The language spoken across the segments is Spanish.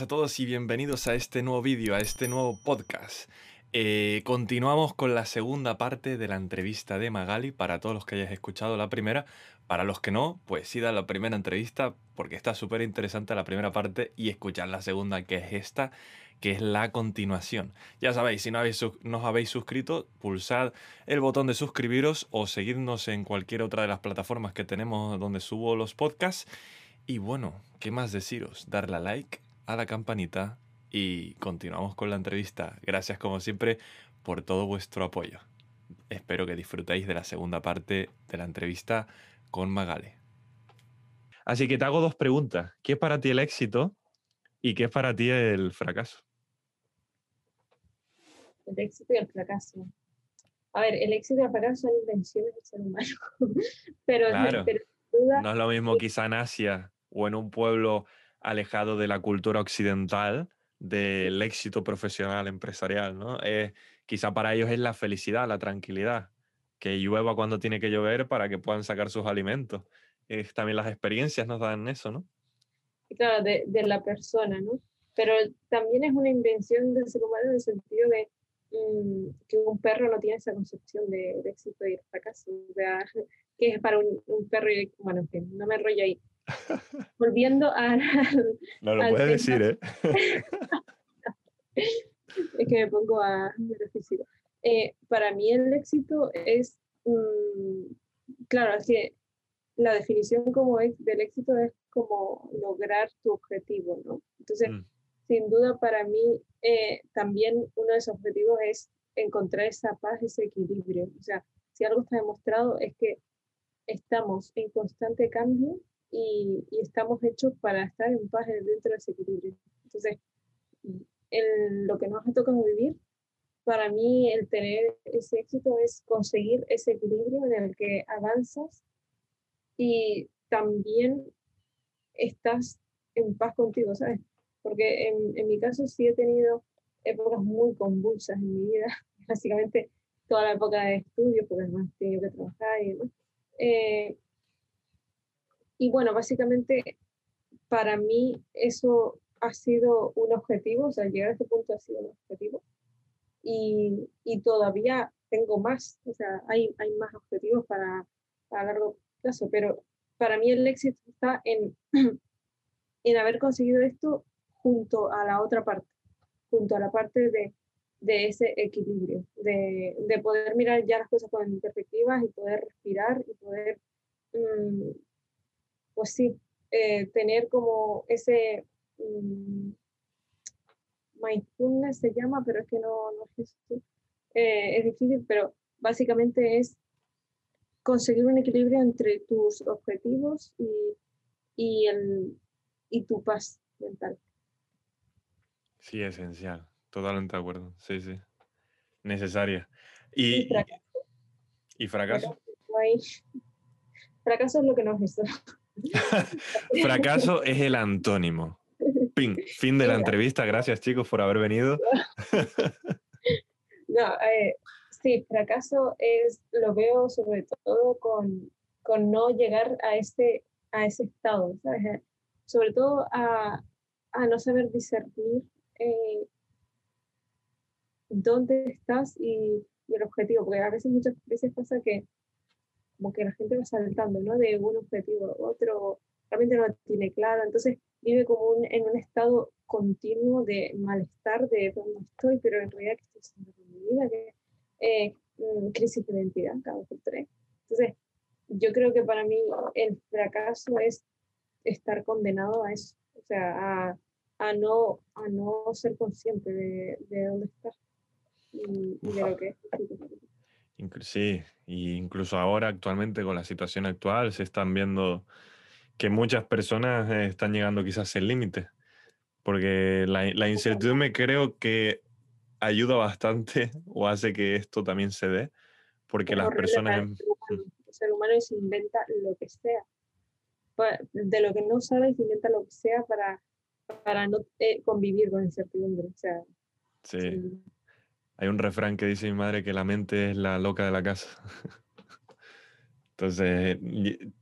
buenas a todos y bienvenidos a este nuevo vídeo, a este nuevo podcast. Eh, continuamos con la segunda parte de la entrevista de Magali, para todos los que hayáis escuchado la primera. Para los que no, pues sí da la primera entrevista porque está súper interesante la primera parte y escuchar la segunda que es esta, que es la continuación. Ya sabéis, si no, habéis, no os habéis suscrito, pulsad el botón de suscribiros o seguirnos en cualquier otra de las plataformas que tenemos donde subo los podcasts. Y bueno, ¿qué más deciros? Darle a like, a la campanita y continuamos con la entrevista. Gracias como siempre por todo vuestro apoyo. Espero que disfrutéis de la segunda parte de la entrevista con Magale. Así que te hago dos preguntas. ¿Qué es para ti el éxito y qué es para ti el fracaso? El éxito y el fracaso. A ver, el éxito y el fracaso son invenciones del ser humano. pero, claro. no es lo mismo quizá en Asia o en un pueblo alejado de la cultura occidental del éxito profesional empresarial, ¿no? quizá para ellos es la felicidad, la tranquilidad, que llueva cuando tiene que llover para que puedan sacar sus alimentos. también las experiencias nos dan eso, ¿no? Claro, de, la persona, ¿no? Pero también es una invención del ser humano en el sentido de mm, que un perro no tiene esa concepción de, éxito y fracaso. O sea, que es para un, perro, y, bueno, que no me enrollo ahí. Volviendo a... No lo puedes decir, ¿eh? es que me pongo a... Eh, para mí el éxito es, mm, claro, es que la definición como es, del éxito es como lograr tu objetivo, ¿no? Entonces, mm. sin duda para mí eh, también uno de esos objetivos es encontrar esa paz, ese equilibrio. O sea, si algo está demostrado es que estamos en constante cambio y, estamos hechos para estar en paz dentro de ese equilibrio. Entonces, en lo que nos ha tocado vivir, para mí el tener ese éxito es conseguir ese equilibrio en el que avanzas y también estás en paz contigo, ¿sabes? Porque en, en mi caso sí he tenido épocas muy convulsas en mi vida, básicamente toda la época de estudio, porque además tenido que trabajar y demás. Eh, y bueno, básicamente para mí eso ha sido un objetivo, o sea, llegar a este punto ha sido un objetivo. Y, y todavía tengo más, o sea, hay, hay más objetivos para, a largo plazo, pero para mí el éxito está en, en haber conseguido esto junto a la otra parte, junto a la parte de, de ese equilibrio, de, de, poder mirar ya las cosas con perspectivas y poder respirar y poder mm, pues sí, eh, tener como ese um, mindfulness se llama, pero es que no, no es eh, es difícil, pero básicamente es conseguir un equilibrio entre tus objetivos y, y, el, y tu paz mental. Sí, esencial, totalmente de acuerdo, sí, sí, necesaria. Y, y fracaso. fracaso. es lo que nos hizo. Fracaso es el antónimo. Fin de la entrevista. Gracias, chicos, por haber venido. no, eh, sí, fracaso es, lo veo sobre todo con, con no llegar a ese, a ese estado, ¿sabes? Sobre todo a, a no saber discernir eh, dónde estás y, y, el objetivo, porque a veces, muchas veces pasa que como que la gente va saltando, ¿no? De un objetivo a otro, realmente no lo tiene claro, entonces vive como en un estado continuo de malestar de dónde estoy, pero en realidad que estoy haciendo con mi vida, que eh, mm, crisis de identidad cada por tres. Entonces, yo creo que para mí el fracaso es estar condenado a eso, o sea, a, a no, a no ser consciente de, de dónde estás y, y de lo que es. Sí, y incluso ahora actualmente con la situación actual se están viendo que muchas personas eh, están llegando quizás al límite, porque la, la, incertidumbre creo que ayuda bastante o hace que esto también se dé, porque las personas... El ser, humano, se inventa lo que sea, de lo que no sabe se inventa lo que sea para, para no eh, convivir con incertidumbre. O sea, sí. Hay un refrán que dice mi madre que la mente es la loca de la casa. Entonces,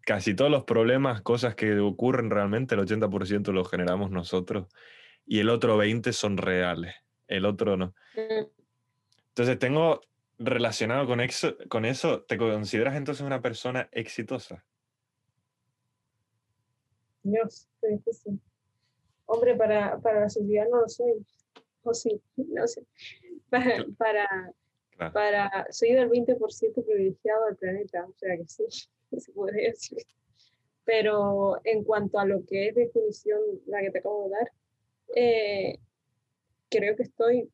casi todos los problemas, cosas que ocurren realmente, el 80% los generamos nosotros. y el otro 20 son reales, el otro no. Mm, Entonces tengo relacionado con eso, con eso, ¿te consideras entonces una persona exitosa? Dios, qué difícil. Hombre, para, para la sociedad no lo soy. O sí, no sé. Para, para, Claro. para, soy del 20% privilegiado del planeta, o sea que sí, se podría decir. Pero en cuanto a lo que es definición, la que te acabo de dar, eh, creo que estoy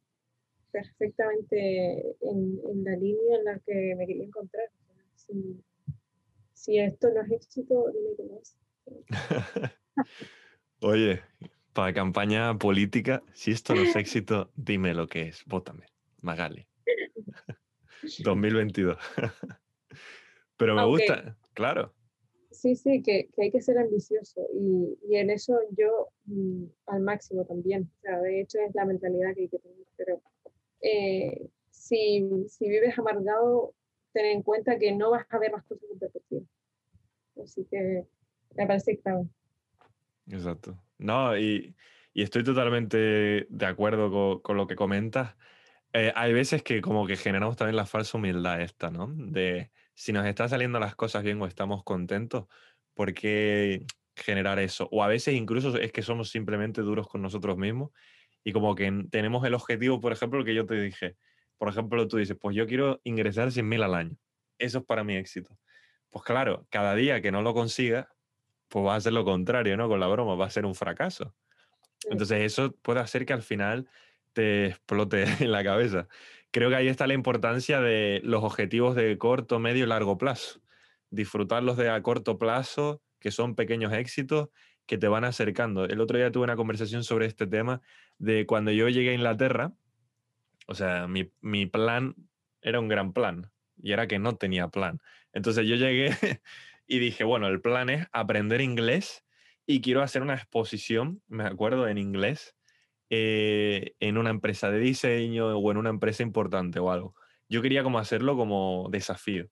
perfectamente en, en la línea en la que me quería encontrar. Si esto no es éxito, dime qué más. Oye, para campaña política, si esto no es éxito, dime lo que es, vótame, Magali. 2022. Pero me Aunque- gusta, claro. Sí, sí, que, que hay que ser ambicioso y, y en eso yo mm, al máximo también. O sea, de hecho es la mentalidad que hay que tener. Pero eh, si, si vives amargado, ten en cuenta que no vas a ver las cosas con perspectiva. Así que me parece clave. Exacto. No, y, y estoy totalmente de acuerdo co- con, lo que comentas. Eh, hay veces que como que generamos también la falsa humildad esta, ¿no? De si nos están saliendo las cosas bien o estamos contentos, ¿por qué generar eso? O a veces incluso es que somos simplemente duros con nosotros mismos y como que tenemos el objetivo, por ejemplo, que yo te dije. Por ejemplo, tú dices, pues yo quiero ingresar 100.000 al año. Eso es para mí éxito. Pues claro, cada día que no lo consigas, pues va a ser lo contrario, ¿no? Con la broma, va a ser un fracaso. Entonces eso puede hacer que al final te explote en la cabeza. Creo que ahí está la importancia de los objetivos de corto, medio y largo plazo. Disfrutarlos de a corto plazo, que son pequeños éxitos que te van acercando. El otro día tuve una conversación sobre este tema de cuando yo llegué a Inglaterra, o sea, mi, mi plan era un gran plan y era que no tenía plan. Entonces yo llegué y dije, bueno, el plan es aprender inglés y quiero hacer una exposición, me acuerdo, en inglés, eh, en una empresa de diseño o en una empresa importante o algo. Yo quería como hacerlo como desafío.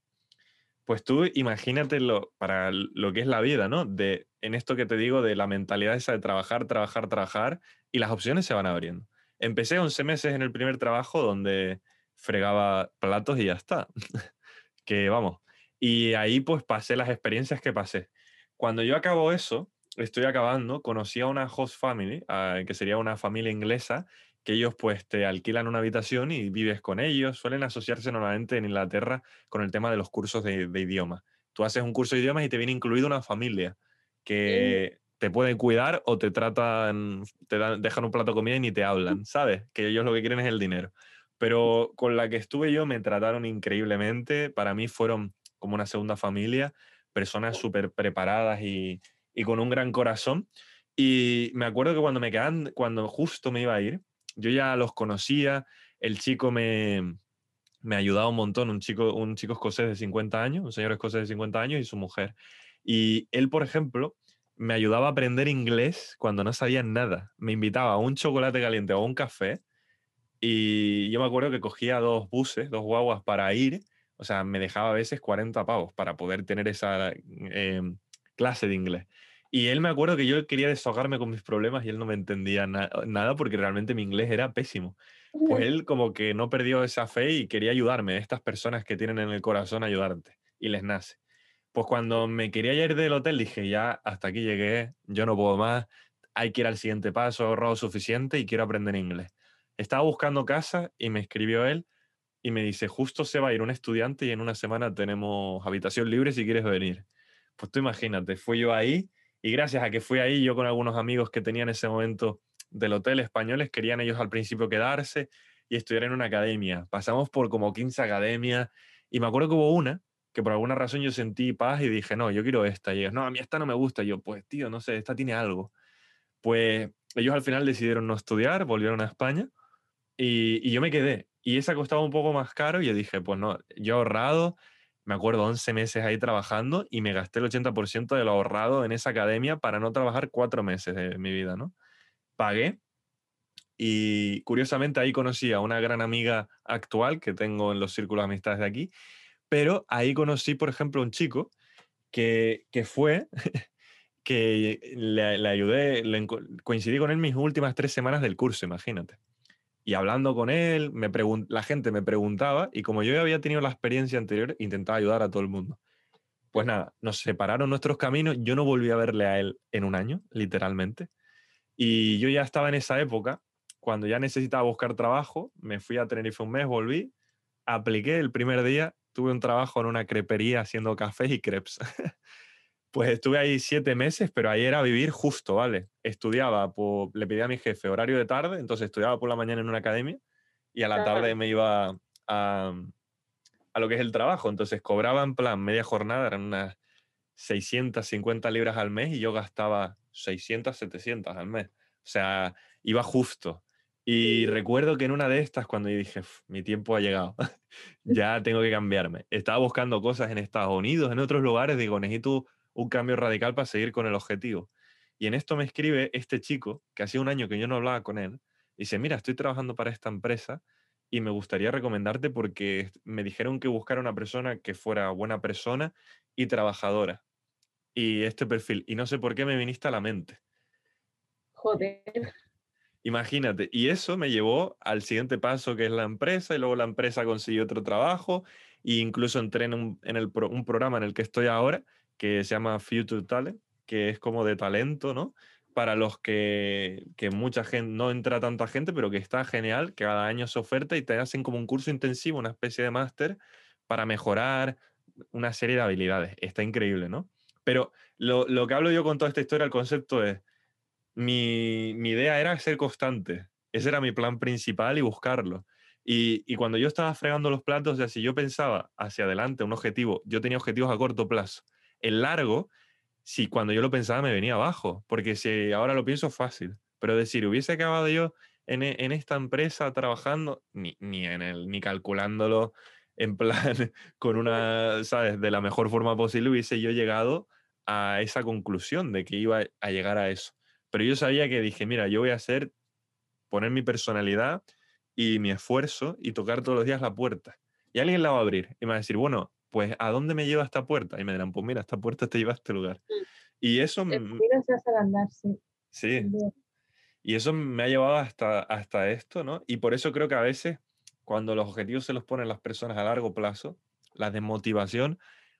Pues tú imagínate lo, para lo que es la vida, ¿no? De, en esto que te digo de la mentalidad esa de trabajar, trabajar, trabajar y las opciones se van abriendo. Empecé 11 meses en el primer trabajo donde fregaba platos y ya está. que vamos. Y ahí pues pasé las experiencias que pasé. Cuando yo acabo eso, estoy acabando, conocí a una host family, ah, que sería una familia inglesa, que ellos pues te alquilan una habitación y vives con ellos. Suelen asociarse normalmente en Inglaterra con el tema de los cursos de, de idioma. Tú haces un curso de idiomas y te viene incluido una familia que te pueden cuidar o te tratan, te dan- dejan un plato de comida y ni te hablan, ¿sabes? Que ellos lo que quieren es el dinero. Pero con la que estuve yo me trataron increíblemente. Para mí fueron como una segunda familia, personas súper preparadas y, y con un gran corazón. Y me acuerdo que cuando me quedan, cuando justo me iba a ir, yo ya los conocía, el chico me, me ayudaba un montón, un chico, un chico escocés de 50 años, un señor escocés de 50 años y su mujer. Y él, por ejemplo, me ayudaba a aprender inglés cuando no sabía nada. Me invitaba a un chocolate caliente o a un café y yo me acuerdo que cogía dos buses, dos guaguas para ir, o sea, me dejaba a veces 40 pavos para poder tener esa eh, clase de inglés. Y él me acuerdo que yo quería desahogarme con mis problemas y él no me entendía na- nada porque realmente mi inglés era pésimo. Pues él como que no perdió esa fe y quería ayudarme, estas personas que tienen en el corazón ayudarte y les nace. Pues cuando me quería ir del hotel dije, ya, hasta aquí llegué, yo no puedo más, hay que ir al siguiente paso, he ahorrado suficiente y quiero aprender inglés. Estaba buscando casa y me escribió él y me dice, justo se va a ir un estudiante y en una semana tenemos habitación libre si quieres venir. Pues tú imagínate, fui yo ahí y gracias a que fui ahí, yo con algunos amigos que tenía en ese momento del hotel españoles, querían ellos al principio quedarse y estudiar en una academia. Pasamos por como 15 academias y me acuerdo que hubo una que por alguna razón yo sentí paz y dije, no, yo quiero esta. Y ellos, no, a mí esta no me gusta. Y yo, pues tío, no sé, esta tiene algo. Pues ellos al final decidieron no estudiar, volvieron a España y, y yo me quedé. Y esa costaba un poco más caro y yo dije, pues no, yo he ahorrado, me acuerdo, 11 meses ahí trabajando y me gasté el 80% de lo ahorrado en esa academia para no trabajar cuatro meses de mi vida, ¿no? Pagué y curiosamente ahí conocí a una gran amiga actual que tengo en los círculos de amistades de aquí, pero ahí conocí, por ejemplo, un chico que, que fue que le, ayudé, coincidí con él mis últimas tres semanas del curso, imagínate. Y hablando con él, me la gente me preguntaba y como yo ya había tenido la experiencia anterior, intentaba ayudar a todo el mundo. Pues nada, nos separaron nuestros caminos, yo no volví a verle a él en un año, literalmente. Y yo ya estaba en esa época, cuando ya necesitaba buscar trabajo, me fui a Tenerife un mes, volví, apliqué el primer día, tuve un trabajo en una crepería haciendo cafés y crepes. Pues estuve ahí siete meses, pero ahí era vivir justo, ¿vale? Estudiaba, le pedí a mi jefe horario de tarde, entonces estudiaba por la mañana en una academia y a la tarde me iba a, a lo que es el trabajo. Entonces cobraba en plan media jornada, eran unas 650 libras al mes y yo gastaba 600, 700 al mes. O sea, iba justo. Y recuerdo que en una de estas, cuando yo dije, mi tiempo ha llegado, ya tengo que cambiarme. Estaba buscando cosas en Estados Unidos, en otros lugares, digo, necesito un cambio radical para seguir con el objetivo. Y en esto me escribe este chico, que hacía un año que yo no hablaba con él, y dice, mira, estoy trabajando para esta empresa y me gustaría recomendarte porque me dijeron que buscara una persona que fuera buena persona y trabajadora. Y este perfil, y no sé por qué me viniste a la mente. Joder. Imagínate, y eso me llevó al siguiente paso que es la empresa, y luego la empresa consiguió otro trabajo, e incluso entré en, un, en el un programa en el que estoy ahora, que se llama Future Talent, que es como de talento, ¿no? Para los que, que mucha gente, no entra tanta gente, pero que está genial, que cada año se oferta y te hacen como un curso intensivo, una especie de máster para mejorar una serie de habilidades. Está increíble, ¿no? Pero lo, lo, que hablo yo con toda esta historia, el concepto es, mi, mi, idea era ser constante. Ese era mi plan principal y buscarlo. Y, y, cuando yo estaba fregando los platos, ya si yo pensaba hacia adelante un objetivo, yo tenía objetivos a corto plazo el largo, si cuando yo lo pensaba me venía abajo, porque si ahora lo pienso fácil, pero decir, hubiese acabado yo en, e, en esta empresa trabajando, ni, ni, en el, ni calculándolo en plan con una, ¿sabes?, de la mejor forma posible, hubiese yo llegado a esa conclusión de que iba a llegar a eso. Pero yo sabía que dije, mira, yo voy a hacer, poner mi personalidad y mi esfuerzo y tocar todos los días la puerta. Y alguien la va a abrir y me va a decir, bueno, pues ¿a dónde me lleva esta puerta? Y me dirán, pues mira, esta puerta te lleva a este lugar. Mm. Y eso... me andar, sí. Sí. Y eso me ha llevado hasta, hasta esto, ¿no? Y por eso creo que a veces cuando los objetivos se los ponen las personas a largo plazo, la desmotivación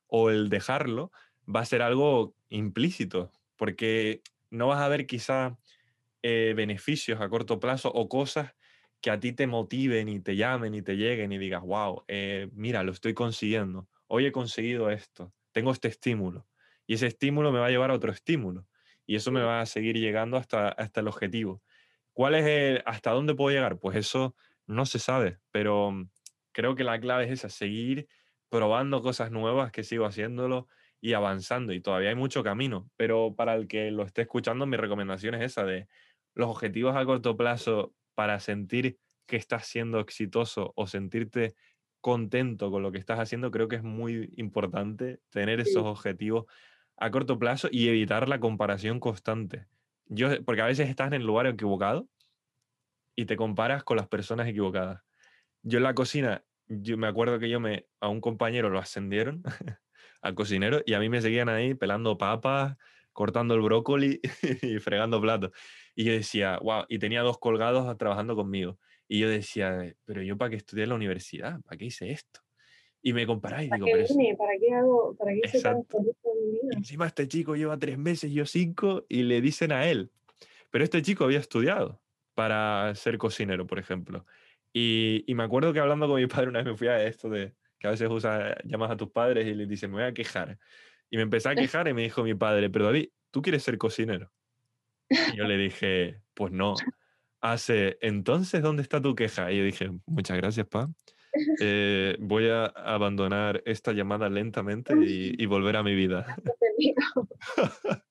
o el dejarlo va a ser algo implícito, porque no vas a ver quizá eh, beneficios a corto plazo o cosas que a ti te motiven y te llamen y te lleguen y digas, wow, eh, mira, lo estoy consiguiendo hoy he conseguido esto, tengo este estímulo, y ese estímulo me va a llevar a otro estímulo, y eso me va a seguir llegando hasta, hasta el objetivo. ¿Cuál es el, hasta dónde puedo llegar? Pues eso no se sabe, pero mm, creo que la clave es esa, seguir probando cosas nuevas, que sigo haciéndolo y avanzando, y todavía hay mucho camino, pero para el que lo esté escuchando, mi recomendación es esa de los objetivos a corto plazo para sentir que estás siendo exitoso o sentirte contento con lo que estás haciendo, creo que es muy importante tener esos objetivos a corto plazo y evitar la comparación constante. Yo, porque a veces estás en el lugar equivocado y te comparas con las personas equivocadas. Yo en la cocina, yo me acuerdo que yo me, a un compañero lo ascendieron al cocinero y a mí me seguían ahí pelando papas, cortando el brócoli y fregando platos. Y yo decía, wow, y tenía dos colgados trabajando conmigo. Y yo decía, pero yo para qué estudié en la universidad, ¿para qué hice esto? Y me comparáis y digo, qué ¿Para qué hago? ¿Para qué tanto mi vida? Encima este chico lleva tres meses, yo cinco, y le dicen a él. Pero este chico había estudiado para ser cocinero, por ejemplo. Y, y me acuerdo que hablando con mi padre una vez me fui a esto de que a veces usa, llamas a tus padres y les dices, me voy a quejar. Y me empecé a quejar y me dijo mi padre, pero David, ¿tú quieres ser cocinero? Y yo le dije, pues no hace, entonces, ¿dónde está tu queja? Y yo dije, muchas gracias, pa. Eh, voy a abandonar esta llamada lentamente y, volver a mi vida.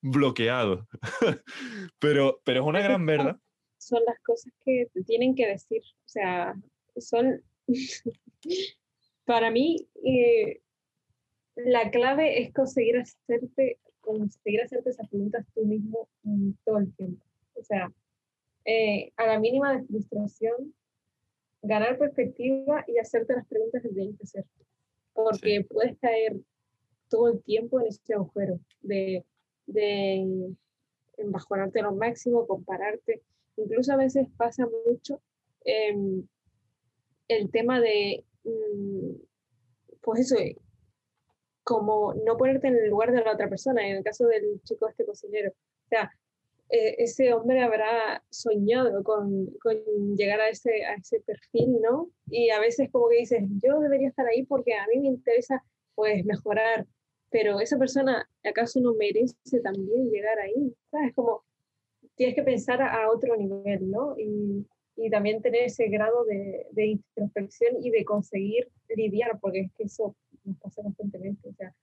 Bloqueado. pero, pero es una gran verdad. Son las cosas que te tienen que decir. O sea, son... Para mí, eh, la clave es conseguir hacerte, conseguir hacerte esas preguntas tú mismo mm, todo el tiempo. O sea, eh, a la mínima de frustración, ganar perspectiva y hacerte las preguntas que tienes que hacer. Porque puedes caer todo el tiempo en ese agujero de de embajonarte lo máximo, compararte. Incluso a veces pasa mucho em, el tema de, mm, pues eso, como no ponerte en el lugar de la otra persona, en el caso del chico este cocinero. O sea, eh, ese hombre habrá soñado con, con, llegar a ese, a ese perfil, ¿no? Y a veces como que dices, yo debería estar ahí porque a mí me interesa pues mejorar, pero esa persona acaso no merece también llegar ahí, ¿sabes? Como tienes que pensar a, otro nivel, ¿no? Y, y, también tener ese grado de, de, introspección y de conseguir lidiar, porque es que eso nos pasa constantemente, o sea,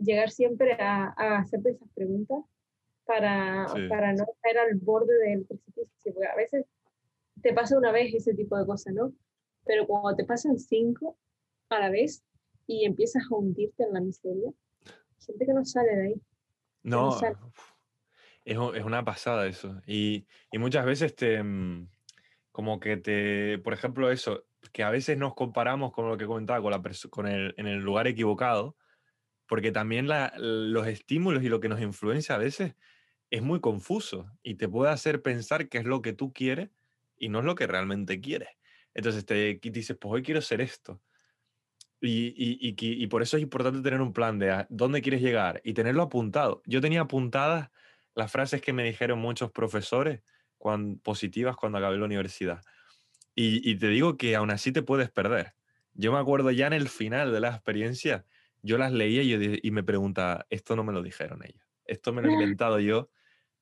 llegar siempre a, a hacerte esas preguntas para, para no caer al borde del precipicio, porque a veces te pasa una vez ese tipo de cosas, ¿no? Pero cuando te pasan cinco a la vez y empiezas a hundirte en la miseria, gente que no sale de ahí. No, Es, es, una pasada eso. Y, y, muchas veces te, mm, como que te, por ejemplo, eso, que a veces nos comparamos con lo que comentaba, con, la con el, en el lugar equivocado, porque también la, los estímulos y lo que nos influencia a veces es muy confuso y te puede hacer pensar qué es lo que tú quieres y no es lo que realmente quieres. Entonces te dices, pues hoy quiero ser esto. Y, y, y, por eso es importante tener un plan de dónde quieres llegar y tenerlo apuntado. Yo tenía apuntadas las frases que me dijeron muchos profesores cuando, positivas cuando acabé la universidad. Y, te digo que aún así te puedes perder. Yo me acuerdo ya en el final de la experiencia, yo las leía y, y me preguntaba, esto no me lo dijeron ellos, esto me lo he inventado yo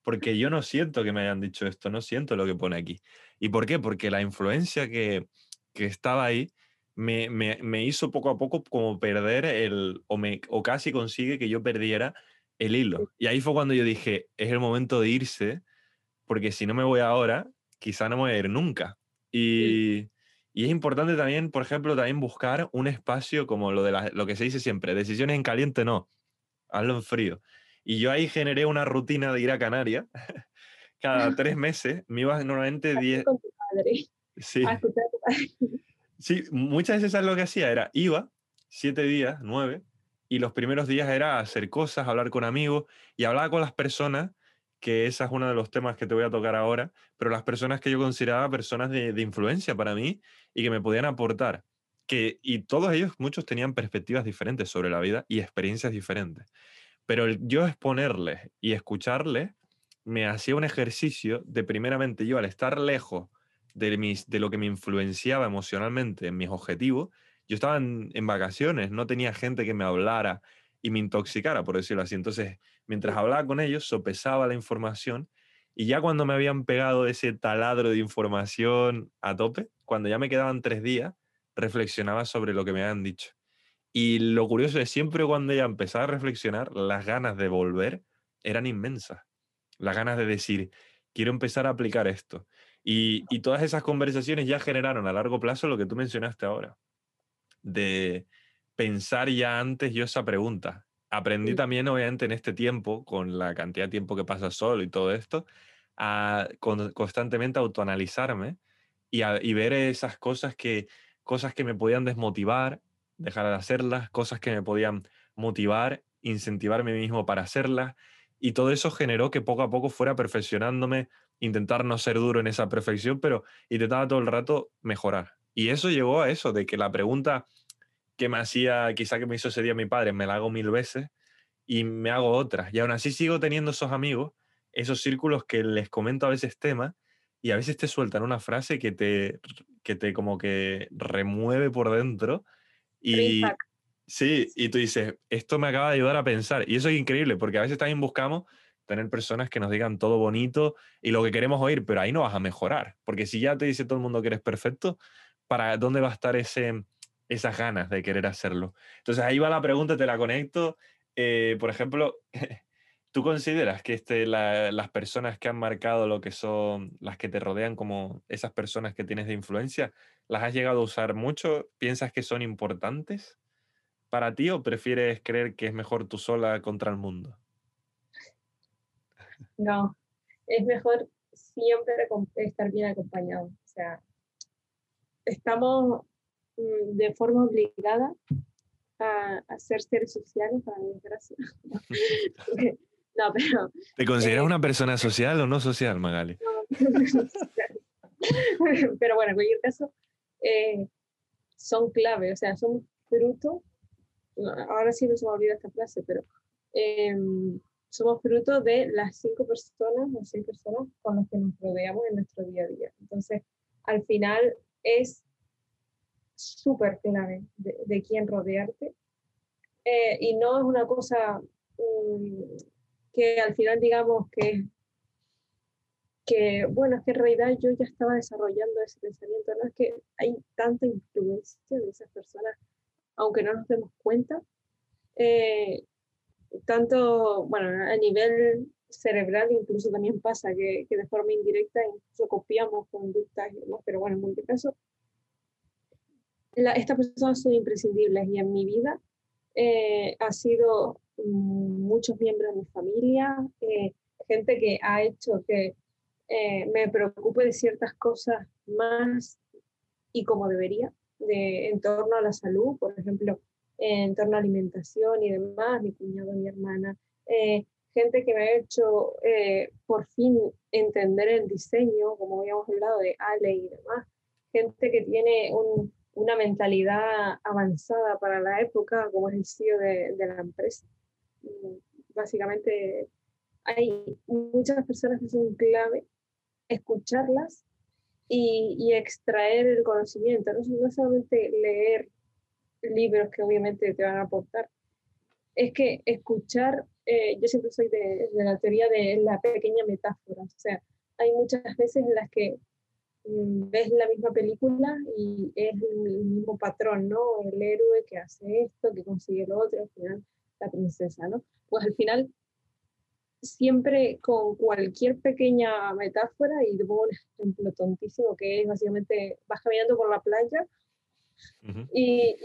porque yo no siento que me hayan dicho esto, no siento lo que pone aquí. ¿Y por qué? Porque la influencia que, que estaba ahí me, me, me, hizo poco a poco como perder el, o, me, o casi consigue que yo perdiera el hilo. Y ahí fue cuando yo dije, es el momento de irse, porque si no me voy ahora, quizá no me voy a ir nunca. Y, y es importante también, por ejemplo, también buscar un espacio como lo, de la, lo que se dice siempre, decisiones en caliente no, hazlo en frío. Y yo ahí generé una rutina de ir a Canarias. Cada tres meses me iba normalmente 10... Sí. sí, muchas veces lo que hacía era, iba siete días, nueve, y los primeros días era hacer cosas, hablar con amigos, y hablaba con las personas, que esa es uno de los temas que te voy a tocar ahora, pero las personas que yo consideraba personas de, de influencia para mí y que me podían aportar. Que, y todos ellos, muchos tenían perspectivas diferentes sobre la vida y experiencias diferentes. Pero yo exponerles y escucharles me hacía un ejercicio de primeramente yo al estar lejos de, mis, de lo que me influenciaba emocionalmente en mis objetivos, yo estaba en, vacaciones, no tenía gente que me hablara y me intoxicara, por decirlo así. Entonces, mientras hablaba con ellos, sopesaba la información y ya cuando me habían pegado ese taladro de información a tope, cuando ya me quedaban tres días, reflexionaba sobre lo que me habían dicho. Y lo curioso es siempre cuando ella empezaba a reflexionar, las ganas de volver eran inmensas. Las ganas de decir, quiero empezar a aplicar esto. Y, y, todas esas conversaciones ya generaron a largo plazo lo que tú mencionaste ahora, de pensar ya antes yo esa pregunta. Aprendí también, obviamente, en este tiempo, con la cantidad de tiempo que pasa solo y todo esto, a constantemente autoanalizarme y, y ver esas cosas que, cosas que me podían desmotivar dejar de hacerlas, cosas que me podían motivar, incentivarme mismo para hacerlas. Y todo eso generó que poco a poco fuera perfeccionándome, intentar no ser duro en esa perfección, pero intentaba todo el rato mejorar. Y eso llegó a eso, de que la pregunta que me hacía, quizá que me hizo ese día mi padre, me la hago mil veces y me hago otras. Y aún así sigo teniendo esos amigos, esos círculos que les comento a veces temas y a veces te sueltan una frase que te, que te como que remueve por dentro y sí, y tú dices, esto me acaba de ayudar a pensar. Y eso es increíble, porque a veces también buscamos tener personas que nos digan todo bonito y lo que queremos oír, pero ahí no vas a mejorar, porque si ya te dice todo el mundo que eres perfecto, ¿para dónde va a estar ese, esas ganas de querer hacerlo? Entonces ahí va la pregunta, te la conecto. Eh, por ejemplo, ¿tú consideras que este, las personas que han marcado lo que son, las que te rodean como esas personas que tienes de influencia, ¿Las has llegado a usar mucho? ¿Piensas que son importantes para ti o prefieres creer que es mejor tú sola contra el mundo? No, es mejor siempre estar bien acompañado. O sea, estamos mm, de forma obligada a, ser seres sociales, para mi desgracia. No, pero... ¿Te consideras una persona social o no social, Magali? pero bueno, en cualquier caso, son clave, o sea, son fruto, ahora sí no se me olvida esta frase, pero em, somos fruto de las cinco personas o seis personas con las que nos rodeamos en nuestro día a día. Entonces, al final es súper clave de, quién rodearte. Eh, y no es una cosa mm, que al final digamos que que, bueno, es que en realidad yo ya estaba desarrollando ese pensamiento, no es que hay tanta influencia de esas personas, aunque no nos demos cuenta, eh, tanto, bueno, a nivel cerebral incluso también pasa que, que, de forma indirecta incluso copiamos conductas pero bueno, en muchos casos, estas personas son imprescindibles y en mi vida eh, ha sido mm, muchos miembros de mi familia, eh, gente que ha hecho que eh, me preocupe de ciertas cosas más y como debería, de, en torno a la salud, por ejemplo, en torno a alimentación y demás, mi cuñado, mi hermana, eh, gente que me ha hecho eh, por fin entender el diseño, como habíamos hablado de Ale y demás, gente que tiene una mentalidad avanzada para la época, como es el CEO de, de la empresa. Mm, básicamente hay muchas personas que son clave escucharlas y, extraer el conocimiento, no, solamente leer libros que obviamente te van a aportar, es que escuchar, eh, yo siempre soy de, la teoría de la pequeña metáfora, o sea, hay muchas veces en las que mm, ves la misma película y es el mismo patrón, ¿no? El héroe que hace esto, que consigue lo otro, al final la princesa, ¿no? Pues al final siempre con cualquier pequeña metáfora, y te pongo un ejemplo tontísimo, que es básicamente vas caminando por la playa y,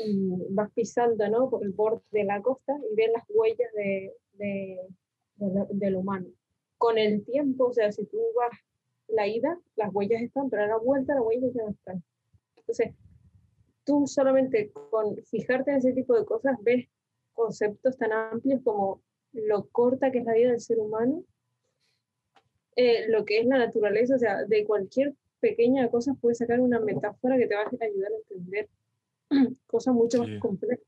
vas pisando ¿no? por el borde de la costa y ves las huellas de, de, del humano. Con el tiempo, o sea, si tú vas la ida, las huellas están, pero a la vuelta las huellas ya no están. Entonces, tú solamente con fijarte en ese tipo de cosas ves conceptos tan amplios como lo corta que es la vida del ser humano, eh, lo que es la naturaleza, o sea, de cualquier pequeña cosa puedes sacar una metáfora que te va a ayudar a entender cosas mucho más complejas.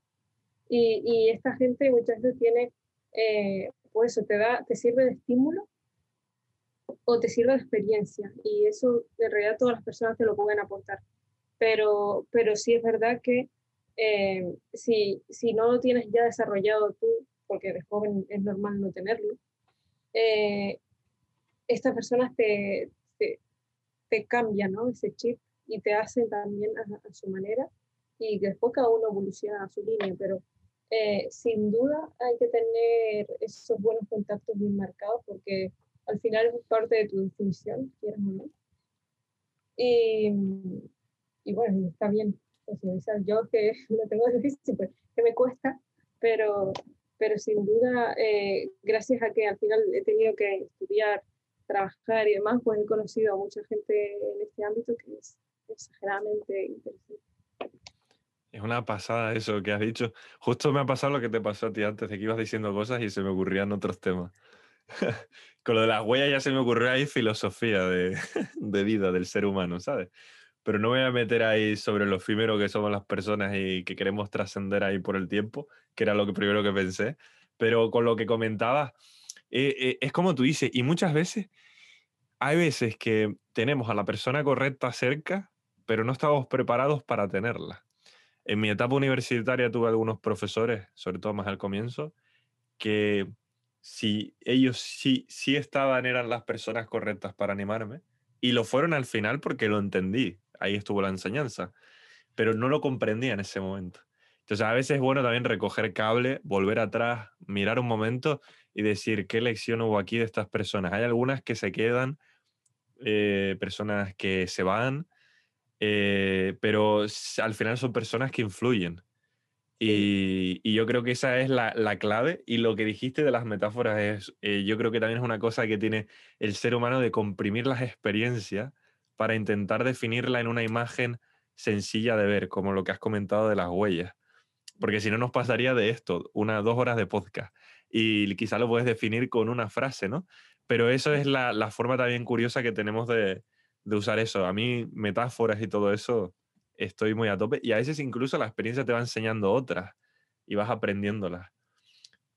Y, y, esta gente muchas veces tiene, eh, pues eso, te, da, te sirve de estímulo o te sirve de experiencia. Y eso, en realidad, todas las personas te lo pueden aportar. Pero, pero sí es verdad que eh, si, si no lo tienes ya desarrollado tú porque eres joven es normal no tenerlo, eh, estas personas te, te, te, cambian ¿no? ese chip y te hacen también a, su manera y después cada uno evoluciona a su línea, pero eh, sin duda hay que tener esos buenos contactos bien marcados porque al final es parte de tu definición, quieras o no. Y, y bueno, está bien. Yo que lo tengo difícil, pues, que me cuesta, pero pero sin duda, eh, gracias a que al final he tenido que estudiar, trabajar y demás, pues he conocido a mucha gente en este ámbito que es exageradamente interesante. Es una pasada eso que has dicho. Justo me ha pasado lo que te pasó a ti antes, de que ibas diciendo cosas y se me ocurrían otros temas. Con lo de las huellas ya se me ocurrió ahí filosofía de, de vida del ser humano, ¿sabes? Pero no voy a meter ahí sobre lo efímero que somos las personas y que queremos trascender ahí por el tiempo, que era lo que primero que pensé. Pero con lo que comentabas, eh, eh, es como tú dices, y muchas veces hay veces que tenemos a la persona correcta cerca, pero no estamos preparados para tenerla. En mi etapa universitaria tuve algunos profesores, sobre todo más al comienzo, que si ellos sí, sí estaban, eran las personas correctas para animarme, y lo fueron al final porque lo entendí ahí estuvo la enseñanza, pero no lo comprendía en ese momento. Entonces a veces es bueno también recoger cable, volver atrás, mirar un momento y decir qué lección hubo aquí de estas personas. Hay algunas que se quedan, eh, personas que se van, eh, pero al final son personas que influyen. Y, yo creo que esa es la, clave. Y lo que dijiste de las metáforas es, eh, yo creo que también es una cosa que tiene el ser humano de comprimir las experiencias para intentar definirla en una imagen sencilla de ver, como lo que has comentado de las huellas. Porque si no nos pasaría de esto, unas dos horas de podcast. y quizá lo puedes definir con una frase, ¿no? Pero eso es la, forma también curiosa que tenemos de, de usar eso. A mí, metáforas y todo eso, estoy muy a tope. Y a veces incluso la experiencia te va enseñando otras y vas aprendiéndolas.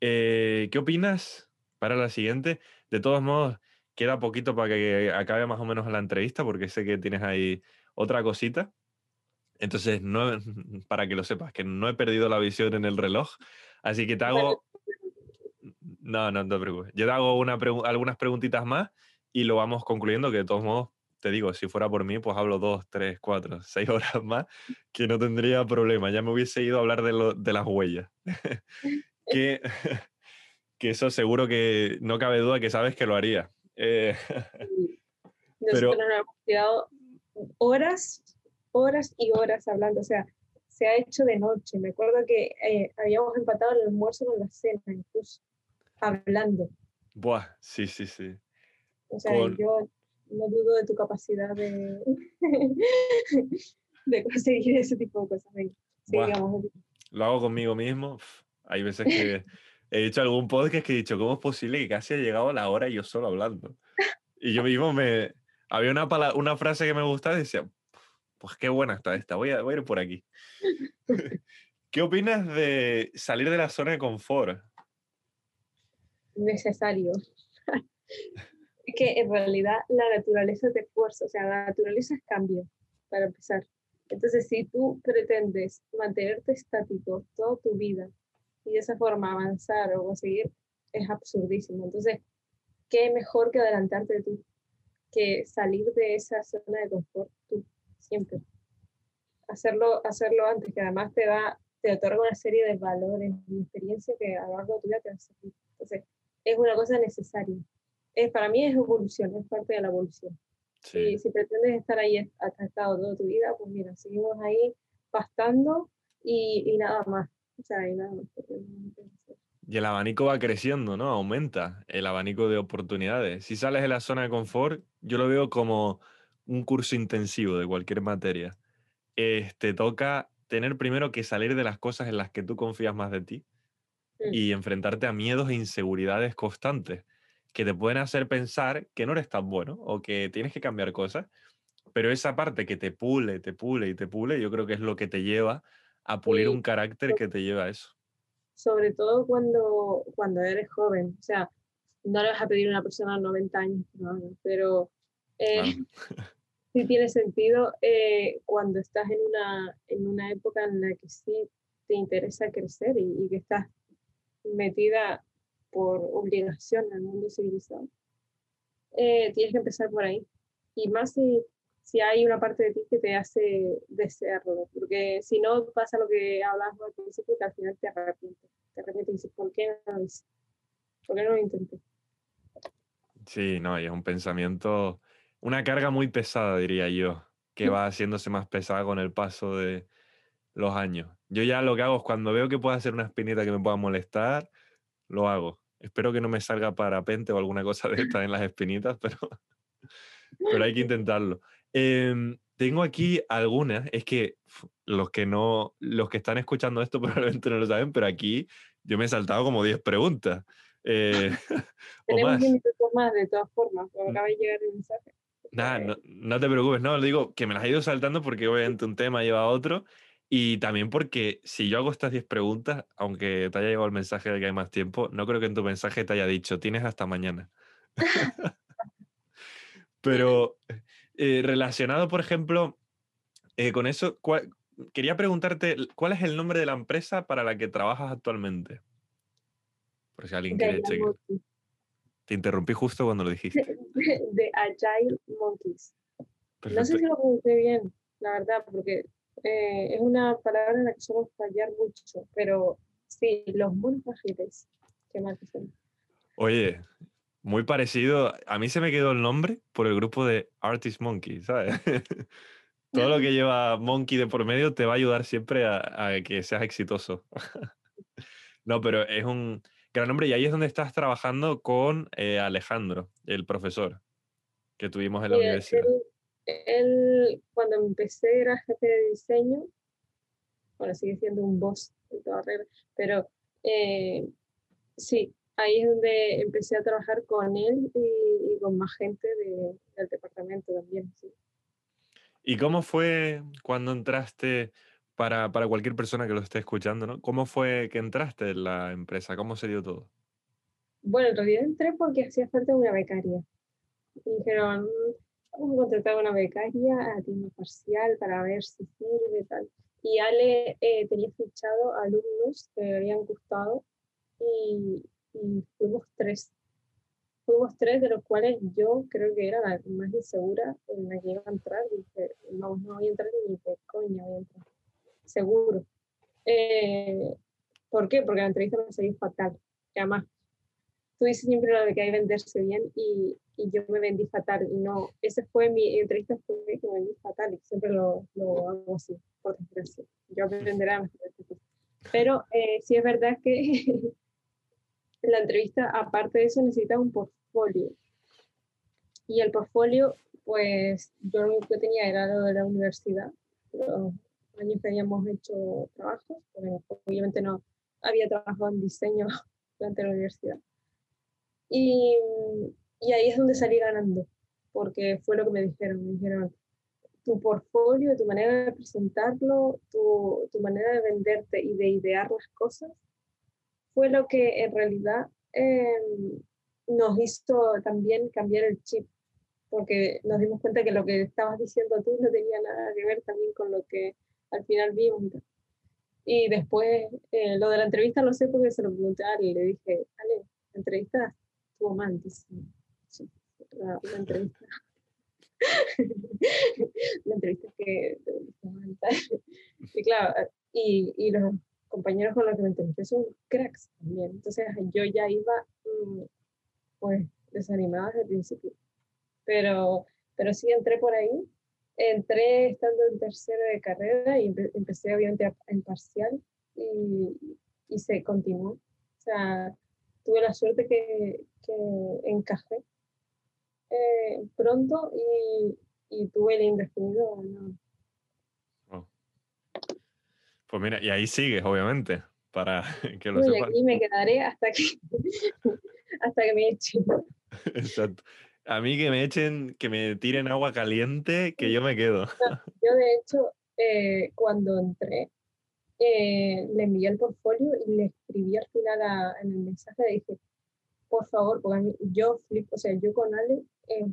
Eh, ¿Qué opinas para la siguiente? De todos modos, queda poquito para que acabe más o menos la entrevista, porque sé que tienes ahí otra cosita. Entonces, no, para que lo sepas, que no he perdido la visión en el reloj. Así que te hago... No, no, te preocupes. Yo te hago una algunas preguntitas más y lo vamos concluyendo, que de todos modos te digo, si fuera por mí, pues hablo dos, tres, cuatro, seis horas más, que no tendría problema. Ya me hubiese ido a hablar de, de las huellas. que, que eso seguro que no cabe duda que sabes que lo haría. Eh, pero... nos hemos quedado horas, horas y horas hablando. O sea, se ha hecho de noche. Me acuerdo que eh, habíamos empatado el almuerzo con la cena, incluso, hablando. Buah, sí, sí, sí. O sea, yo no dudo de tu capacidad de, de conseguir ese tipo de cosas. lo hago conmigo mismo. Hay veces que he hecho algún podcast que he dicho, ¿cómo es posible que casi ha llegado la hora y yo solo hablando? Y yo mismo me... Había una, una frase que me gustaba y decía, pues qué buena está esta, voy a, voy a ir por aquí. ¿Qué opinas de salir de la zona de confort? Necesario que en realidad la naturaleza te fuerza, o sea, la naturaleza es cambio, para empezar. Entonces, si tú pretendes mantenerte estático toda tu vida y de esa forma avanzar o conseguir, es absurdísimo. Entonces, ¿qué mejor que adelantarte de tú? Que salir de esa zona de confort tú, siempre. Hacerlo, hacerlo antes, que además te da, te otorga una serie de valores y experiencia que a lo largo de tu vida te va a servir. Entonces, es una cosa necesaria para mí es evolución, es parte de la evolución. Y si pretendes estar ahí hasta estado toda tu vida, pues mira, seguimos ahí pastando y, y nada más. O sea, y nada más. Y el abanico va creciendo, ¿no? Aumenta el abanico de oportunidades. Si sales de la zona de confort, yo lo veo como un curso intensivo de cualquier materia. te toca tener primero que salir de las cosas en las que tú confías más de ti mm. y enfrentarte a miedos e inseguridades constantes que te pueden hacer pensar que no eres tan bueno o que tienes que cambiar cosas, pero esa parte que te pule, te pule y te pule, yo creo que es lo que te lleva a pulir un carácter que te lleva a eso. Sobre todo cuando, cuando eres joven, o sea, no le vas a pedir a una persona de 90 años, pero eh, sí tiene sentido eh, cuando estás en una, en una época en la que sí te interesa crecer y, y que estás metida por obligación al mundo civilizado, eh, tienes que empezar por ahí. Y más si, si hay una parte de ti que te hace desearlo, porque si no pasa lo que hablas al principio, que al final te arrepientes. Te arrepientes y dices, ¿por qué no lo hice? ¿Por qué no lo intenté? Sí, no, y es un pensamiento, una carga muy pesada, diría yo, que va haciéndose más pesada con el paso de los años. Yo ya lo que hago es cuando veo que puede hacer una espinita que me pueda molestar, lo hago. Espero que no me salga parapente o alguna cosa de esta en las espinitas, pero, pero hay que intentarlo. Em, tengo aquí algunas, es que los que no, los que están escuchando esto probablemente no lo saben, pero aquí yo me he saltado como 10 preguntas. Eh, Tenemos minutos más de todas formas, acaba de llegar el mensaje. No, no, te preocupes, no, lo digo que me las he ido saltando porque obviamente un tema lleva a otro y también porque si yo hago estas 10 preguntas, aunque te haya llegado el mensaje de que hay más tiempo, no creo que en tu mensaje te haya dicho, tienes hasta mañana. Pero eh, relacionado, por ejemplo, eh, con eso, quería preguntarte, ¿cuál es el nombre de la empresa para la que trabajas actualmente? Por si alguien quiere chequear. Te interrumpí justo cuando lo dijiste. De, Agile Monkeys. No sé si lo pronuncié bien, la verdad, porque eh, es una palabra en la que suelo fallar mucho, pero sí, los monos ágiles. Qué mal que Oye, muy parecido. A mí se me quedó el nombre por el grupo de Artist Monkey, ¿sabes? Todo lo que lleva Monkey de por medio te va a ayudar siempre a, que seas exitoso. no, pero es un gran nombre y ahí es donde estás trabajando con eh, Alejandro, el profesor que tuvimos en la universidad él, cuando empecé, era jefe de diseño. Bueno, sigue siendo un boss en toda regla, pero eh, sí, ahí es donde empecé a trabajar con él y, con más gente del departamento también. Sí. ¿Y cómo fue cuando entraste, para, para, cualquier persona que lo esté escuchando, ¿no? ¿Cómo fue que entraste en la empresa? ¿Cómo se dio todo? Bueno, en realidad entré porque hacía falta una becaria. Y dijeron, vamos a contratar una becaria a tiempo parcial para ver si sirve y tal. Y Ale eh, tenía fichado alumnos que le habían gustado y, y fuimos tres. Fuimos tres, de los cuales yo creo que era la más insegura en la que iba a entrar. Dije, no, no voy a entrar ni de coña voy a entrar. Seguro. Eh, ¿Por qué? Porque la entrevista me salió fatal. Además, tú dices siempre lo de que hay que venderse bien y, y, yo me vendí fatal. Y no, esa fue mi entrevista, fue que me vendí fatal y siempre lo, lo hago así, por desgracia. Yo aprenderé a Pero eh, sí es verdad que la entrevista, aparte de eso, necesita un portfolio. Y el portfolio, pues yo lo único que tenía era lo de la universidad, los años que habíamos hecho trabajos, obviamente no había trabajado en diseño durante la universidad. Y, y ahí es donde salí ganando, porque fue lo que me dijeron, me dijeron, tu portfolio, tu manera de presentarlo, tu, tu manera de venderte y de idear las cosas, fue lo que en realidad em, nos hizo también cambiar el chip, porque nos dimos cuenta que lo que estabas diciendo tú no tenía nada que ver también con lo que al final vimos. Y después, eh, lo de la entrevista lo sé porque se lo pregunté a Ale y le dije, Ale, la entrevista estuvo mal, sí, la, entrevista. la entrevista que y claro, y, y los compañeros con los que me entrevisté son cracks también. Entonces yo ya iba mm, pues desanimada desde el principio. Pero, pero sí entré por ahí. Entré estando en tercero de carrera y empecé obviamente en parcial y, y, se continuó. O sea, tuve la suerte que, que encajé eh, pronto y, y, tuve el indefinido. No, pues mira, y ahí sigues, obviamente, para que lo sepas. Y aquí me quedaré hasta que, hasta que me echen. Exacto. A mí que me echen, que me tiren agua caliente, que yo me quedo. yo de hecho, eh, cuando entré, eh, le envié el portfolio y le escribí al final a, en el mensaje, le dije, por favor, porque yo flipo, o sea, yo con Ale,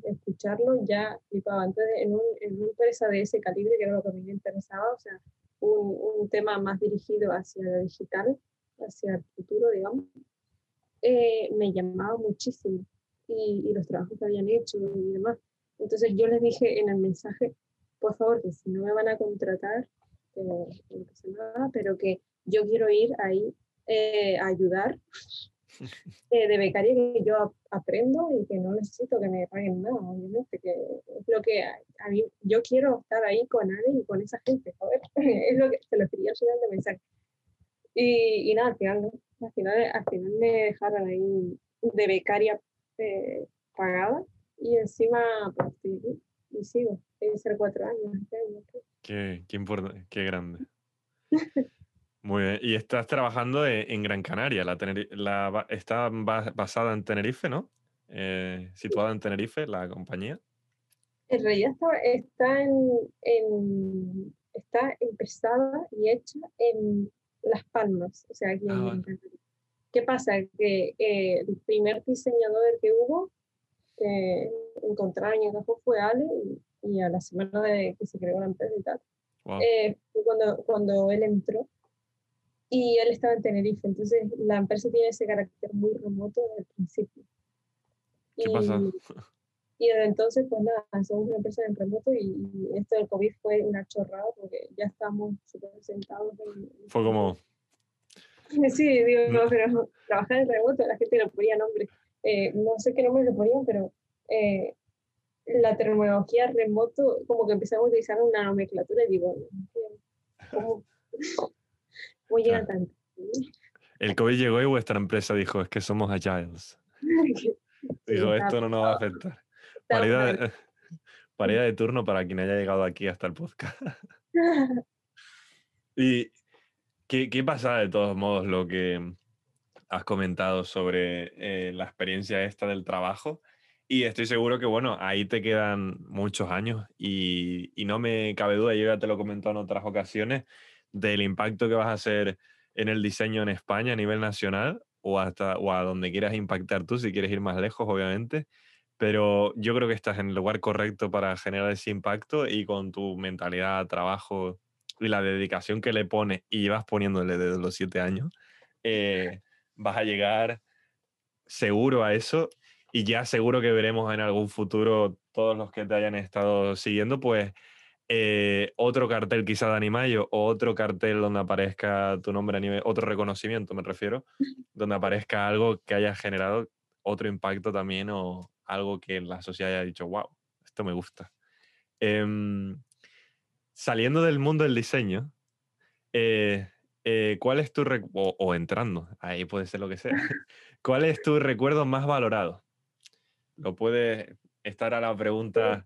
escucharlo ya flipaba. Entonces, en, un, en una empresa de ese calibre, que era lo que a mí me interesaba, o sea, un, tema más dirigido hacia lo digital, hacia el futuro, digamos, eh, me llamaba muchísimo y, los trabajos que habían hecho y demás. Entonces yo les dije en el mensaje, por favor, que si no me van a contratar, nada, pero que yo quiero ir ahí eh, a ayudar eh, de becaria que yo aprendo y que no necesito que me paguen nada, obviamente, que es lo que a, mí, yo quiero estar ahí con alguien y con esa gente, joder, es lo que se lo quería llevar de mensaje. Y, y nada, al final, al final, al final me dejaron ahí de becaria eh, pagada y encima pues, y, sigo, tiene ser cuatro años. Qué, qué importante, qué grande. Muy bien. Y estás trabajando en Gran Canaria. La, la está basada en Tenerife, ¿no? Eh, situada en Tenerife, la compañía. En realidad está, en, está empezada y hecha en Las Palmas, o sea, aquí en ah, Gran Canaria. ¿Qué pasa? Que eh, el primer diseñador que hubo, que encontraron en Cajón fue Ale, y, a la semana de que se creó la empresa y tal, eh, cuando, cuando él entró y él estaba en Tenerife, entonces la empresa tiene ese carácter muy remoto desde el principio. ¿Qué y, pasa? Y desde entonces, pues nada, somos una empresa en remoto y, esto del COVID fue una chorrada porque ya estamos súper sentados. fue como... Sí, digo, no, pero trabajar en remoto, la gente le ponía nombre. Eh, no sé qué nombre le ponían, pero eh, la terminología remoto, como que empezamos a utilizar una nomenclatura y digo, ¿cómo? El COVID llegó y vuestra empresa dijo, es que somos agiles. dijo, esto no nos va a afectar. Paridad de, de turno para quien haya llegado aquí hasta el podcast. ¿Y qué, qué pasa de todos modos? Lo que has comentado sobre eh, la experiencia esta del trabajo y estoy seguro que, bueno, ahí te quedan muchos años y, y, no me cabe duda, yo ya te lo he comentado en otras ocasiones, del impacto que vas a hacer en el diseño en España a nivel nacional o, hasta, o a donde quieras impactar tú, si quieres ir más lejos, obviamente. Pero yo creo que estás en el lugar correcto para generar ese impacto y con tu mentalidad, trabajo y la dedicación que le pones y llevas poniéndole desde los siete años, eh, vas a llegar seguro a eso y ya seguro que veremos en algún futuro todos los que te hayan estado siguiendo, pues eh, otro cartel quizá de Animayo o otro cartel donde aparezca tu nombre a nivel, otro reconocimiento me refiero, donde aparezca algo que haya generado otro impacto también o algo que la sociedad haya dicho, wow, esto me gusta. Em, saliendo del mundo del diseño, eh, eh, ¿cuál es tu, o, o, entrando, ahí puede ser lo que sea, ¿cuál es tu recuerdo más valorado? Lo puede estar a la pregunta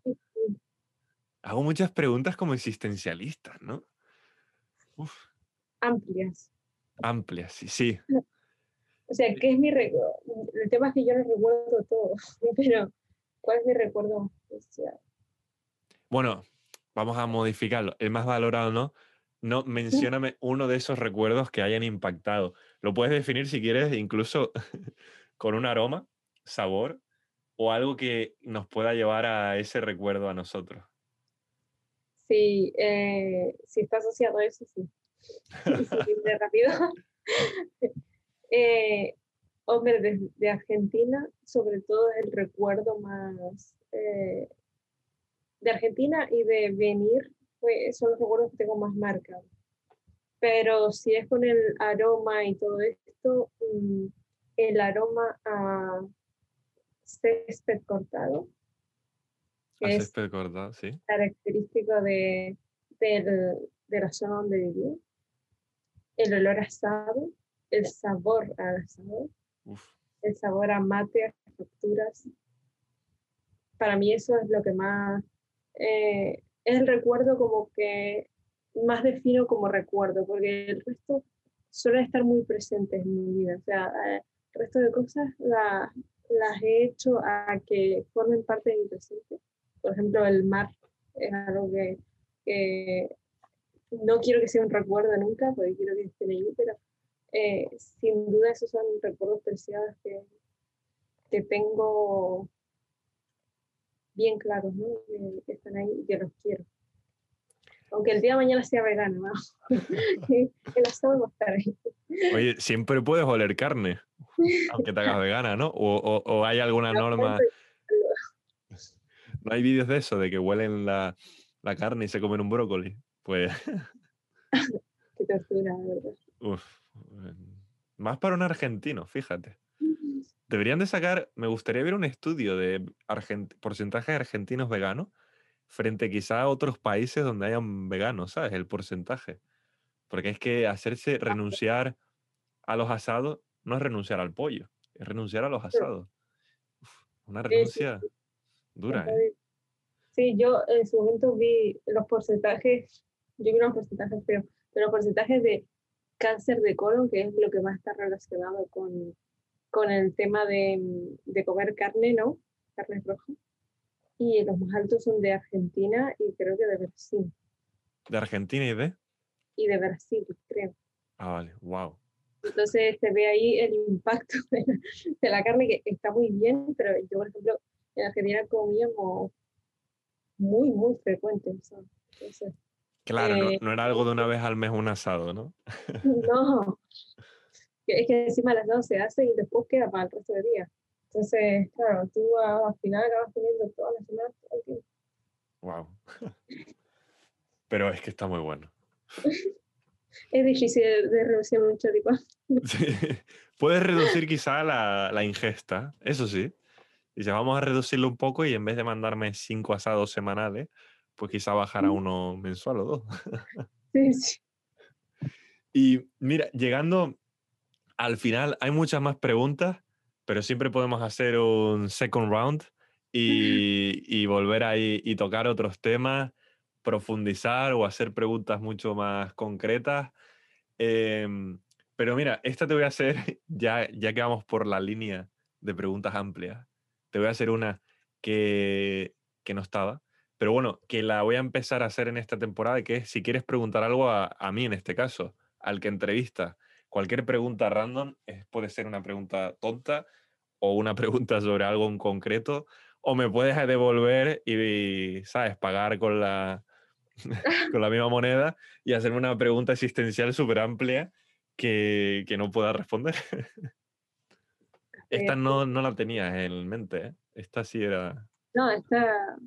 Hago muchas preguntas como existencialistas, ¿no? Amplias. Amplias, sí, sí. O sea, ¿qué es mi recuerdo? El tema es que yo no recuerdo todo, pero ¿cuál es mi recuerdo especial? Bueno, vamos a modificarlo. El más valorado, ¿no? No, mencióname uno de esos recuerdos que hayan impactado. Lo puedes definir si quieres, incluso con un aroma, sabor o algo que nos pueda llevar a ese recuerdo a nosotros. Sí, eh, si está asociado a eso, sí. de rápido. eh, hombre, de, Argentina, sobre todo el recuerdo más eh, de Argentina y de venir, son los recuerdos que tengo más marcados. Pero si es con el aroma y todo esto, mm, el aroma a césped cortado, es cortado, sí. característico de, de, la zona donde viví. El olor asado, el sabor al asado, el sabor a mate, a facturas. Para mí eso es lo que más, eh, es el recuerdo como que más defino como recuerdo, porque el resto suele estar muy presente en mi vida. O sea, eh, el resto de cosas las he hecho a que formen parte de mi presente por ejemplo, el mar es algo que, no quiero que sea un recuerdo nunca, porque quiero que estén ahí, pero eh, sin duda esos son recuerdos preciados que, que tengo bien claros, ¿no? que, están ahí y que los quiero. Aunque el día de mañana sea vegano, ¿no? el asado va a estar ahí. Oye, siempre puedes oler carne, aunque te hagas vegana, ¿no? O, o hay alguna norma ¿No hay vídeos de eso, de que huelen la, la carne y se comen un brócoli? Pues... Qué tortura, verdad. Uf, más para un argentino, fíjate. Deberían de sacar, me gustaría ver un estudio de porcentaje de argentinos veganos frente quizá a otros países donde hayan veganos, ¿sabes? El porcentaje. Porque es que hacerse renunciar a los asados no es renunciar al pollo, es renunciar a los asados. una renuncia dura, ¿eh? Sí, yo en su momento vi los porcentajes, yo vi unos porcentajes, pero, pero los porcentajes de cáncer de colon, que es lo que más está relacionado con, con el tema de, de comer carne, ¿no? Carne roja. Y los más altos son de Argentina y creo que de Brasil. ¿De Argentina y de? Y de Brasil, creo. Ah, vale, wow. Entonces se ve ahí el impacto de la, de la carne que está muy bien, pero yo, por ejemplo, en Argentina comíamos muy, muy frecuente. claro, no, eh, no, era algo de una vez al mes un asado, ¿no? no, es que encima las dos se hace y después queda para el resto del día. Entonces, claro, tú al final acabas comiendo todas las semanas. Wow. Pero es que está muy bueno. es difícil de reducir mucho, tipo. Sí. Puedes reducir quizá la, la ingesta, eso sí. Dice, vamos a reducirlo un poco y en vez de mandarme cinco asados semanales, pues quizá bajar a uno mensual o dos. Sí, sí. Y mira, llegando al final, hay muchas más preguntas, pero siempre podemos hacer un second round y, y volver ahí y tocar otros temas, profundizar o hacer preguntas mucho más concretas. Em, Pero mira, esta te voy a hacer, ya, ya que vamos por la línea de preguntas amplias, te voy a hacer una que, que no estaba, pero bueno, que la voy a empezar a hacer en esta temporada, que si quieres preguntar algo a, a mí en este caso, al que entrevista. Cualquier pregunta random puede ser una pregunta tonta o una pregunta sobre algo en concreto, o me puedes devolver y, ¿sabes?, pagar con la, con la misma moneda y hacerme una pregunta existencial súper amplia que, que, no pueda responder. esta no, no la tenías en mente, ¿eh? Esta sí era... No, esta...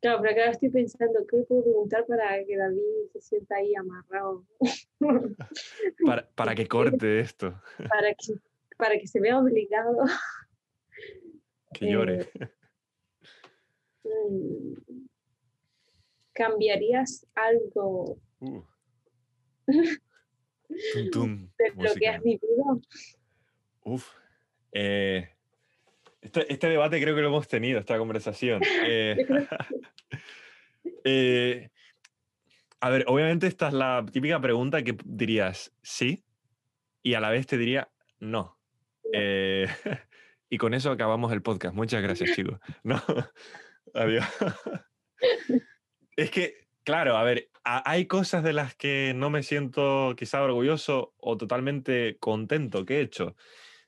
Claro, pero acá estoy pensando, ¿qué puedo preguntar para que David se sienta ahí amarrado? para, para que corte esto. Para que, para que se vea obligado. Que llore. Eh, mm, ¿Cambiarías algo uh. de lo que has vivido? Uf. Eh, este, este, debate creo que lo hemos tenido, esta conversación. Eh, eh, a ver, obviamente esta es la típica pregunta que dirías sí y a la vez te diría no. y con eso acabamos el podcast. Muchas gracias, chicos. No, adiós. Es que, claro, a ver, hay cosas de las que no me siento quizá orgulloso o totalmente contento que he hecho.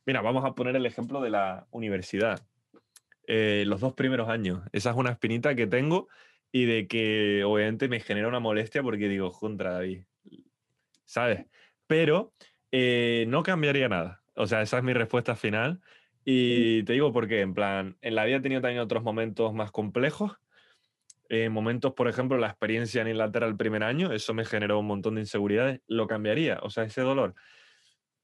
Mira, vamos a poner el ejemplo de la universidad. Eh, los dos primeros años. Esa es una espinita que tengo y de que obviamente me genera una molestia porque digo, contra David, ¿sabes? Pero eh, no cambiaría nada. O sea, esa es mi respuesta final. Y te digo porque, en plan, en la vida he tenido también otros momentos más complejos en momentos, por ejemplo, la experiencia en Inglaterra el primer año, eso me generó un montón de inseguridades, lo cambiaría, o sea, ese dolor.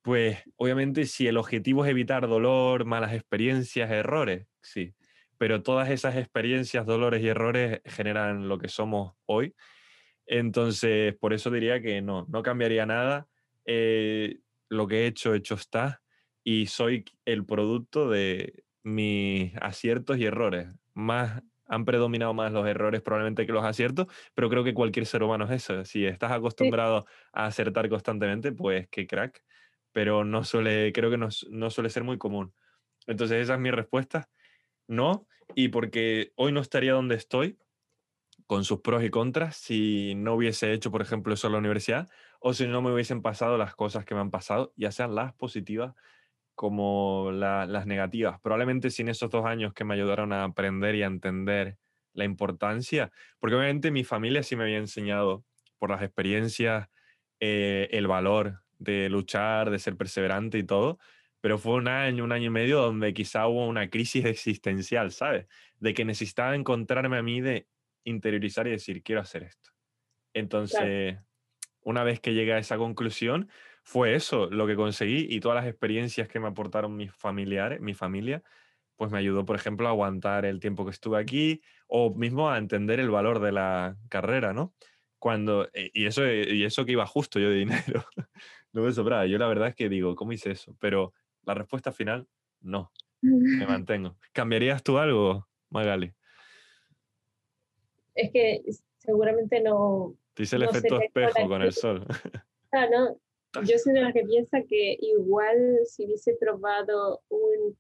Pues obviamente si el objetivo es evitar dolor, malas experiencias, errores, sí, pero todas esas experiencias, dolores y errores generan lo que somos hoy. Entonces, por eso diría que no, no cambiaría nada. Eh, lo que he hecho, hecho está, y soy el producto de mis aciertos y errores, más han predominado más los errores probablemente que los aciertos, pero creo que cualquier ser humano es eso. Si estás acostumbrado a acertar constantemente, pues qué crack, pero no suele, creo que no, no suele ser muy común. Entonces esa es mi respuesta. No, y porque hoy no estaría donde estoy, con sus pros y contras, si no hubiese hecho, por ejemplo, eso en la universidad, o si no me hubiesen pasado las cosas que me han pasado, ya sean las positivas como las negativas. Probablemente sin esos dos años que me ayudaron a aprender y a entender la importancia, porque obviamente mi familia sí me había enseñado por las experiencias eh, el valor de luchar, de ser perseverante y todo, pero fue un año, un año y medio donde quizá hubo una crisis existencial, ¿sabes? De que necesitaba encontrarme a mí de interiorizar y decir, quiero hacer esto. Entonces, una vez que llegué a esa conclusión, fue eso lo que conseguí y todas las experiencias que me aportaron mis familiares, mi familia, pues me ayudó, por ejemplo, a aguantar el tiempo que estuve aquí o mismo a entender el valor de la carrera, ¿no? Cuando, eh, y, eso, y eso que iba justo yo de dinero, no me sobraba. Yo la verdad es que digo, ¿cómo hice eso? Pero la respuesta final, no, me mantengo. ¿Cambiarías tú algo, Magali? Es que seguramente no. Te hice el efecto espejo con el sol. Ah, no, yo soy de la que piensa que igual si hubiese probado un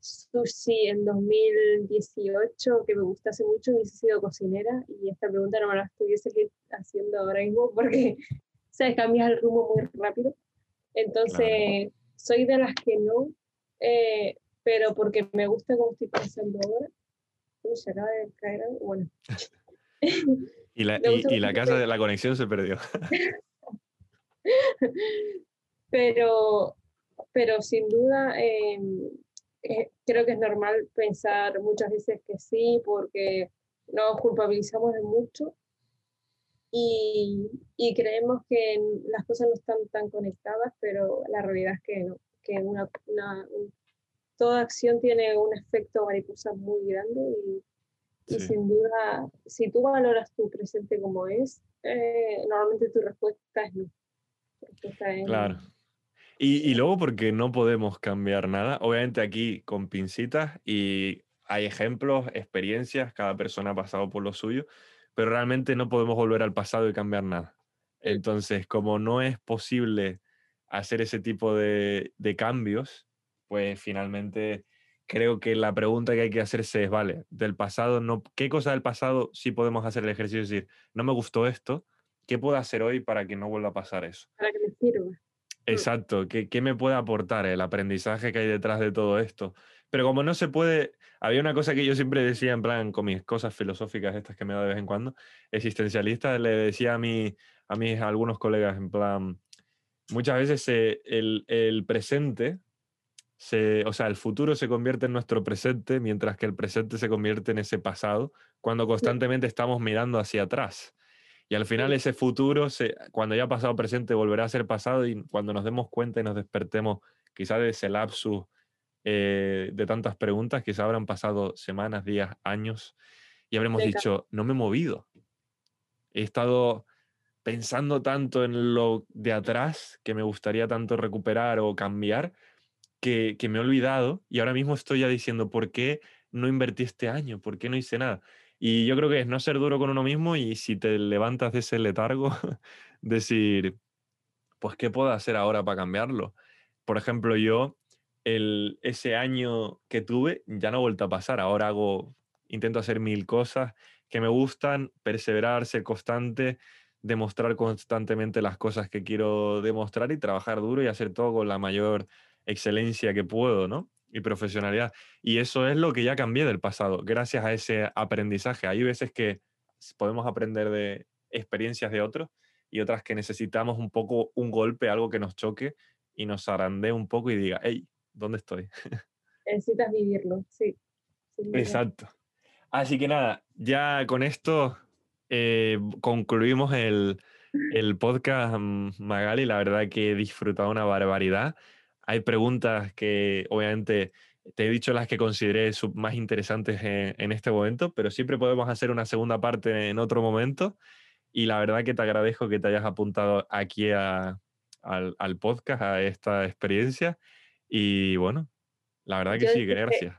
sushi en 2018 que me gustase mucho, hubiese sido cocinera y esta pregunta no me la estuviese haciendo ahora mismo porque, se cambias el rumbo muy rápido. Entonces, soy de las que no, eh, pero porque me gusta como estoy pensando ahora. Uy, se acaba de caer Bueno. y la, y la casa de la conexión se perdió. pero, pero sin duda em, eh, creo que es normal pensar muchas veces que sí, porque nos culpabilizamos de mucho y, y, creemos que las cosas no están tan conectadas, pero la realidad es que no, que una, una toda acción tiene un efecto mariposa muy grande y, y sin duda, si tú valoras tu presente como es, eh, normalmente tu respuesta es no. Claro. Y, y, luego porque no podemos cambiar nada, obviamente aquí con pincitas y hay ejemplos, experiencias, cada persona ha pasado por lo suyo, pero realmente no podemos volver al pasado y cambiar nada. Entonces, como no es posible hacer ese tipo de, de cambios, pues finalmente creo que la pregunta que hay que hacerse es, vale, del pasado, no, ¿qué cosa del pasado sí podemos hacer el ejercicio? Es decir, no me gustó esto, ¿qué puedo hacer hoy para que no vuelva a pasar eso? Para que me sirva. Exacto, ¿qué, qué me puede aportar el aprendizaje que hay detrás de todo esto? Pero como no se puede, había una cosa que yo siempre decía en plan con mis cosas filosóficas estas que me da de vez en cuando, existencialista, le decía a, mí, a mis algunos colegas en plan, muchas veces el, el presente o sea, el futuro se convierte en nuestro presente, mientras que el presente se convierte en ese pasado, cuando constantemente estamos mirando hacia atrás. Y al final ese futuro, se, cuando ya ha pasado presente, volverá a ser pasado y cuando nos demos cuenta y nos despertemos, quizás de ese lapsus eh, de tantas preguntas, quizás habrán pasado semanas, días, años, y habremos dicho, no me he movido. He estado pensando tanto en lo de atrás que me gustaría tanto recuperar o cambiar, que, me he olvidado y ahora mismo estoy ya diciendo, ¿por qué no invertí este año? ¿Por qué no hice nada? Y yo creo que es no ser duro con uno mismo y si te levantas de ese letargo, decir, pues, ¿qué puedo hacer ahora para cambiarlo? Por ejemplo, yo, el, ese año que tuve, ya no he vuelto a pasar. Ahora hago, intento hacer mil cosas que me gustan, perseverar, ser constante, demostrar constantemente las cosas que quiero demostrar y trabajar duro y hacer todo con la mayor excelencia que puedo, ¿no? Y profesionalidad. Y eso es lo que ya cambié del pasado, gracias a ese aprendizaje. Hay veces que podemos aprender de experiencias de otros y otras que necesitamos un poco un golpe, algo que nos choque y nos arandee un poco y diga, hey, ¿dónde estoy? Necesitas vivirlo, sí. Exacto. Así que nada, ya con esto eh, concluimos el, el podcast mm, Magali. La verdad que he disfrutado una barbaridad. Hay preguntas que obviamente te he dicho las que consideré más interesantes en, este momento, pero siempre podemos hacer una segunda parte en otro momento. Y la verdad que te agradezco que te hayas apuntado aquí al, podcast, a esta experiencia. Y bueno, la verdad que sí, gracias.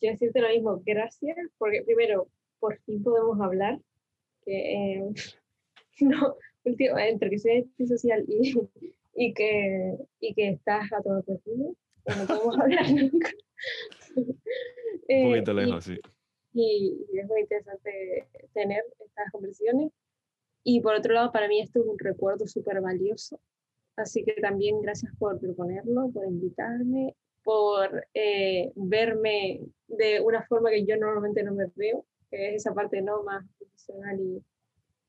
Yo decirte lo mismo, gracias, porque primero, por fin podemos hablar, que eh, no, entre que soy social y, y que, y que estás a todo perfume, no podemos hablar nunca. Un eh, poquito lejos, sí. Y, es muy interesante tener estas conversaciones. Y por otro lado, para mí esto es un recuerdo súper valioso. Así que también gracias por proponerlo, por invitarme, por eh, verme de una forma que yo normalmente no me veo, que es esa parte no más profesional y,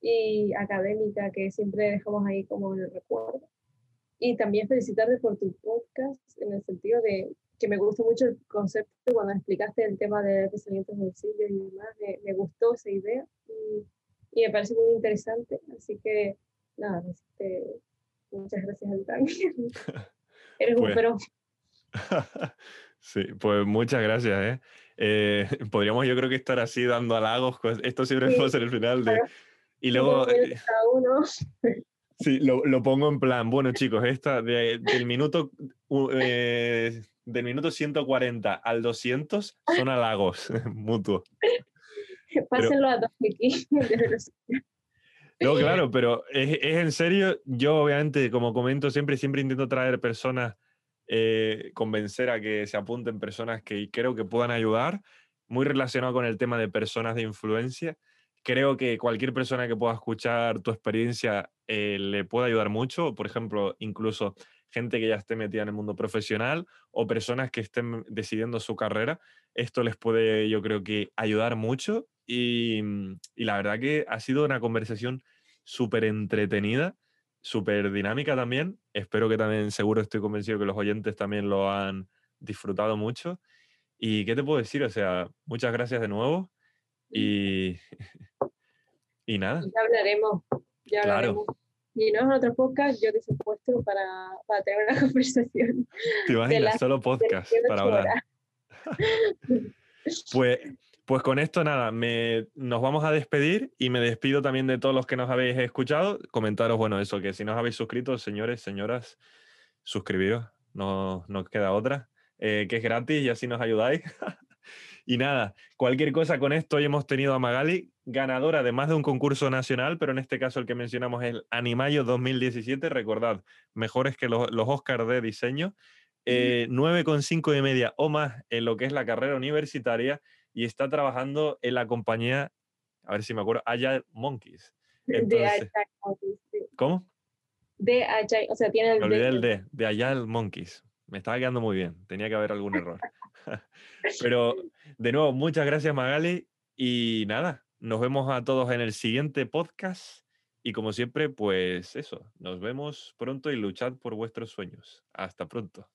y académica que siempre dejamos ahí como en el recuerdo. Y también felicitarte por tu podcast en el sentido de que me gustó mucho el concepto cuando explicaste el tema de pensamientos bolsillo y demás. Me, me, gustó esa idea y, y, me parece muy interesante. Así que, nada, este, muchas gracias a ti también. Eres un pero. sí, pues muchas gracias. ¿eh? Eh, podríamos yo creo que estar así dando halagos. Esto siempre sí, puede ser el final de... Y luego... Uno. Sí, lo, lo, pongo en plan, bueno chicos, esta del minuto eh, del minuto 140 al 200 son halagos mutuos. Pásenlo a dos aquí. No, claro, pero es, es, en serio, yo obviamente, como comento siempre, siempre intento traer personas, eh, convencer a que se apunten personas que creo que puedan ayudar, muy relacionado con el tema de personas de influencia creo que cualquier persona que pueda escuchar tu experiencia eh, le puede ayudar mucho. Por ejemplo, incluso gente que ya esté metida en el mundo profesional o personas que estén decidiendo su carrera. Esto les puede, yo creo que, ayudar mucho. Y, y la verdad que ha sido una conversación súper entretenida, súper dinámica también. Espero que también, seguro estoy convencido que los oyentes también lo han disfrutado mucho. ¿Y qué te puedo decir? O sea, muchas gracias de nuevo. Y, y nada. Ya hablaremos, ya hablaremos. Y no en otro podcast, yo te supuesto para, para tener una conversación. Te imaginas, solo podcast para hablar. pues, pues con esto nada, nos vamos a despedir y me despido también de todos los que nos habéis escuchado. Comentaros, bueno, eso, que si no os habéis suscrito, señores, señoras, suscribiros, no nos queda otra, eh, que es gratis y así nos ayudáis. Y nada, cualquier cosa con esto, hoy hemos tenido a Magali, ganadora de más de un concurso nacional, pero en este caso el que mencionamos es el Animayo 2017. Recordad, mejores que los, los Oscars de diseño. Eh, 9,5 de media o más en lo que es la carrera universitaria y está trabajando en la compañía, a ver si me acuerdo, Agile Monkeys. de Agile Monkeys. ¿Cómo? De Agile, o sea, tiene el me olvidé el de, de Agile Monkeys. Me estaba quedando muy bien, tenía que haber algún error. Pero de nuevo, muchas gracias Magali y nada, nos vemos a todos en el siguiente podcast. Y como siempre, pues eso, nos vemos pronto y luchad por vuestros sueños. Hasta pronto.